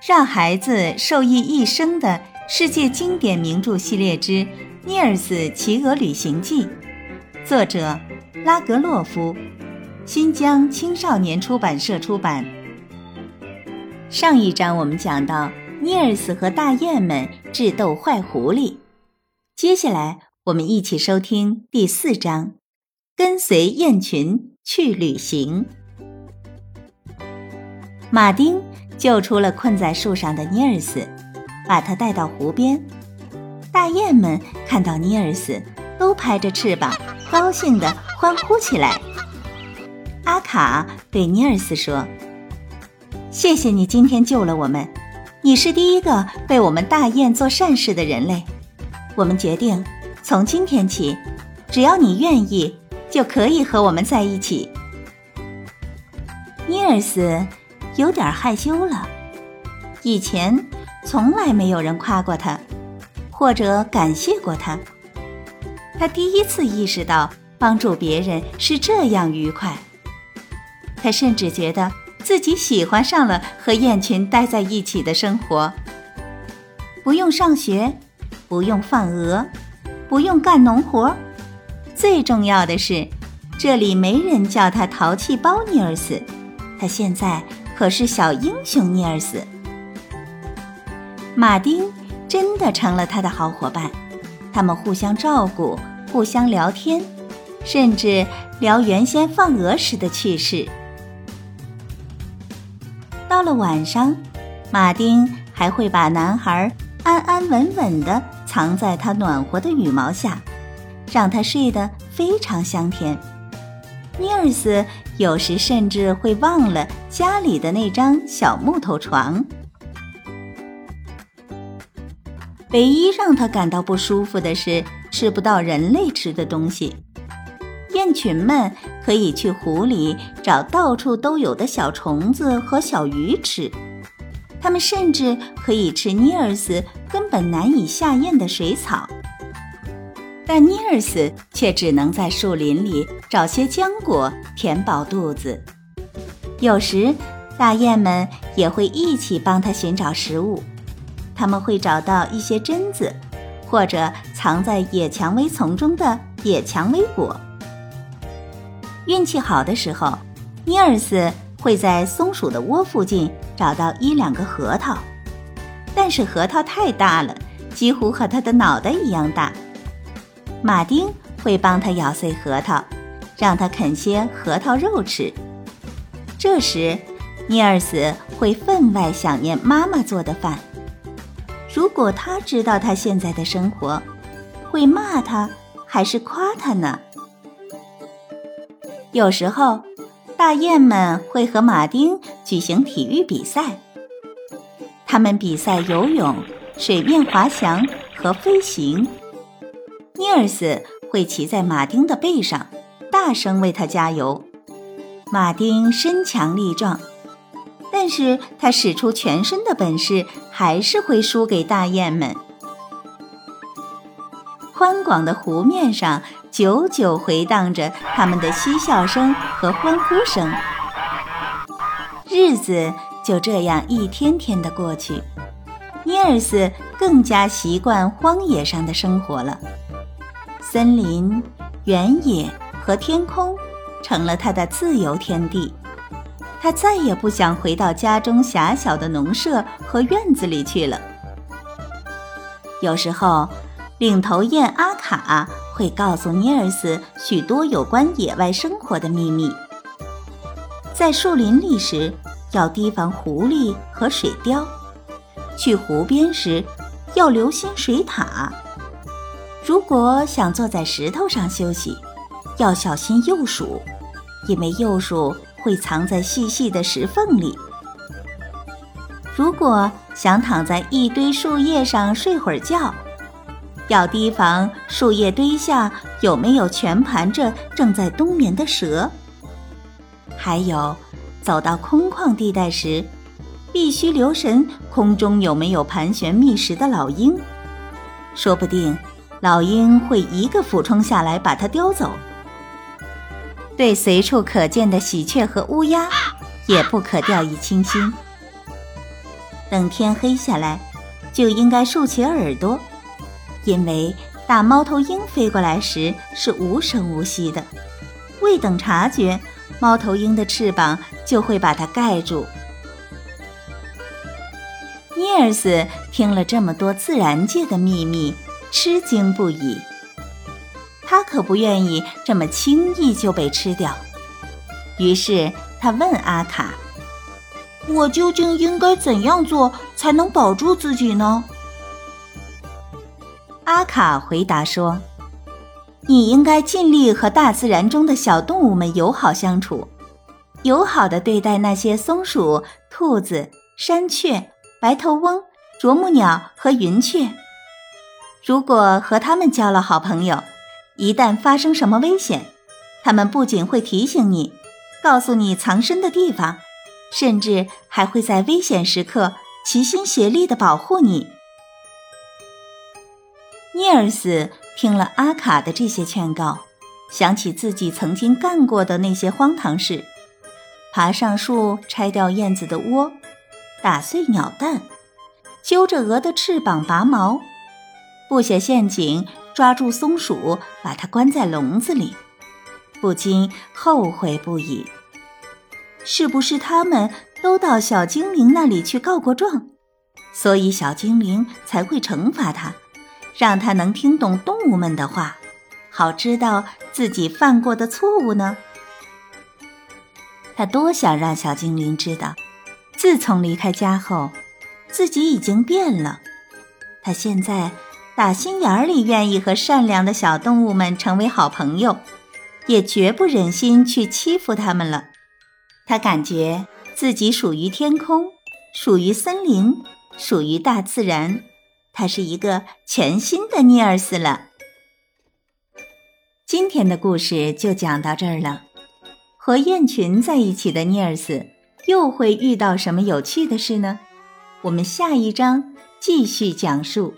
让孩子受益一生的世界经典名著系列之《尼尔斯骑鹅旅行记》，作者拉格洛夫，新疆青少年出版社出版。上一章我们讲到尼尔斯和大雁们智斗坏狐狸，接下来我们一起收听第四章：跟随雁群去旅行。马丁。救出了困在树上的尼尔斯，把他带到湖边。大雁们看到尼尔斯，都拍着翅膀，高兴地欢呼起来。阿卡对尼尔斯说：“谢谢你今天救了我们，你是第一个被我们大雁做善事的人类。我们决定，从今天起，只要你愿意，就可以和我们在一起。”尼尔斯。有点害羞了，以前从来没有人夸过他，或者感谢过他。他第一次意识到帮助别人是这样愉快。他甚至觉得自己喜欢上了和雁群待在一起的生活。不用上学，不用放鹅，不用干农活，最重要的是，这里没人叫他淘气包尼尔斯。他现在。可是小英雄尼尔斯，马丁真的成了他的好伙伴，他们互相照顾，互相聊天，甚至聊原先放鹅时的趣事。到了晚上，马丁还会把男孩安安稳稳地藏在他暖和的羽毛下，让他睡得非常香甜。尼尔斯有时甚至会忘了家里的那张小木头床。唯一让他感到不舒服的是吃不到人类吃的东西。雁群们可以去湖里找到处都有的小虫子和小鱼吃，它们甚至可以吃尼尔斯根本难以下咽的水草。但尼尔斯却只能在树林里找些浆果填饱肚子。有时，大雁们也会一起帮他寻找食物。他们会找到一些榛子，或者藏在野蔷薇丛中的野蔷薇果。运气好的时候，尼尔斯会在松鼠的窝附近找到一两个核桃，但是核桃太大了，几乎和他的脑袋一样大。马丁会帮他咬碎核桃，让他啃些核桃肉吃。这时，尼尔斯会分外想念妈妈做的饭。如果他知道他现在的生活，会骂他还是夸他呢？有时候，大雁们会和马丁举行体育比赛。他们比赛游泳、水面滑翔和飞行。尼尔斯会骑在马丁的背上，大声为他加油。马丁身强力壮，但是他使出全身的本事，还是会输给大雁们。宽广的湖面上，久久回荡着他们的嬉笑声和欢呼声。日子就这样一天天的过去，尼尔斯更加习惯荒野上的生活了。森林、原野和天空成了他的自由天地，他再也不想回到家中狭小的农舍和院子里去了。有时候，领头雁阿卡会告诉尼尔斯许多有关野外生活的秘密。在树林里时，要提防狐狸和水貂；去湖边时，要留心水獭。如果想坐在石头上休息，要小心鼬鼠，因为鼬鼠会藏在细细的石缝里。如果想躺在一堆树叶上睡会儿觉，要提防树叶堆下有没有全盘着正在冬眠的蛇。还有，走到空旷地带时，必须留神空中有没有盘旋觅食的老鹰，说不定。老鹰会一个俯冲下来把它叼走。对随处可见的喜鹊和乌鸦，也不可掉以轻心。等天黑下来，就应该竖起耳朵，因为大猫头鹰飞过来时是无声无息的，未等察觉，猫头鹰的翅膀就会把它盖住。尼尔斯听了这么多自然界的秘密，吃惊不已。他可不愿意这么轻易就被吃掉，于是他问阿卡。我究竟应该怎样做才能保住自己呢？阿卡回答说：“你应该尽力和大自然中的小动物们友好相处，友好的对待那些松鼠、兔子、山雀、白头翁、啄木鸟和云雀。如果和他们交了好朋友，一旦发生什么危险，他们不仅会提醒你，告诉你藏身的地方。”甚至还会在危险时刻齐心协力地保护你。尼尔斯听了阿卡的这些劝告，想起自己曾经干过的那些荒唐事：爬上树拆掉燕子的窝，打碎鸟蛋，揪着鹅的翅膀拔毛，布下陷阱抓住松鼠，把它关在笼子里，不禁后悔不已。是不是他们都到小精灵那里去告过状，所以小精灵才会惩罚他，让他能听懂动物们的话，好知道自己犯过的错误呢？他多想让小精灵知道，自从离开家后，自己已经变了。他现在打心眼里愿意和善良的小动物们成为好朋友，也绝不忍心去欺负他们了。他感觉自己属于天空，属于森林，属于大自然。他是一个全新的尼尔斯了。今天的故事就讲到这儿了。和雁群在一起的尼尔斯又会遇到什么有趣的事呢？我们下一章继续讲述。